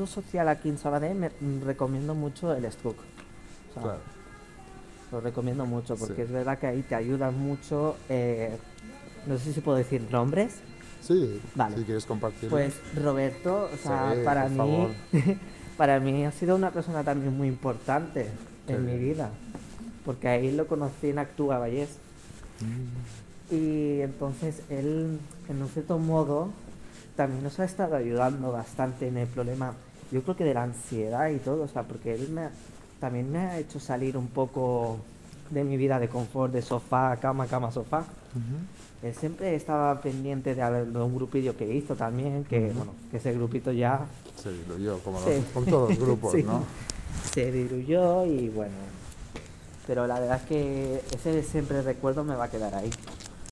mundo social aquí en Sabadell me recomiendo mucho el Struck. O sea, Claro. Lo recomiendo mucho porque Sí. es verdad que ahí te ayudan mucho. eh, no sé si puedo decir nombres. Sí, Vale. si quieres compartir. Pues Roberto, o sea, Sí, para mí, para mí ha sido una persona también muy importante en mi vida, porque ahí lo conocí en Actúa Vallés Mm, y entonces él, en un cierto modo, también nos ha estado ayudando bastante en el problema, yo creo que de la ansiedad y todo, o sea, porque él me, también me ha hecho salir un poco de mi vida de confort, de sofá, cama, cama, sofá. Él siempre estaba pendiente de, un grupillo que hizo también, que bueno, que ese grupito ya lo yo, como Sí. los, con todos los grupos, Sí. ¿no? se diluyó y bueno. Pero la verdad es que ese siempre recuerdo me va a quedar ahí.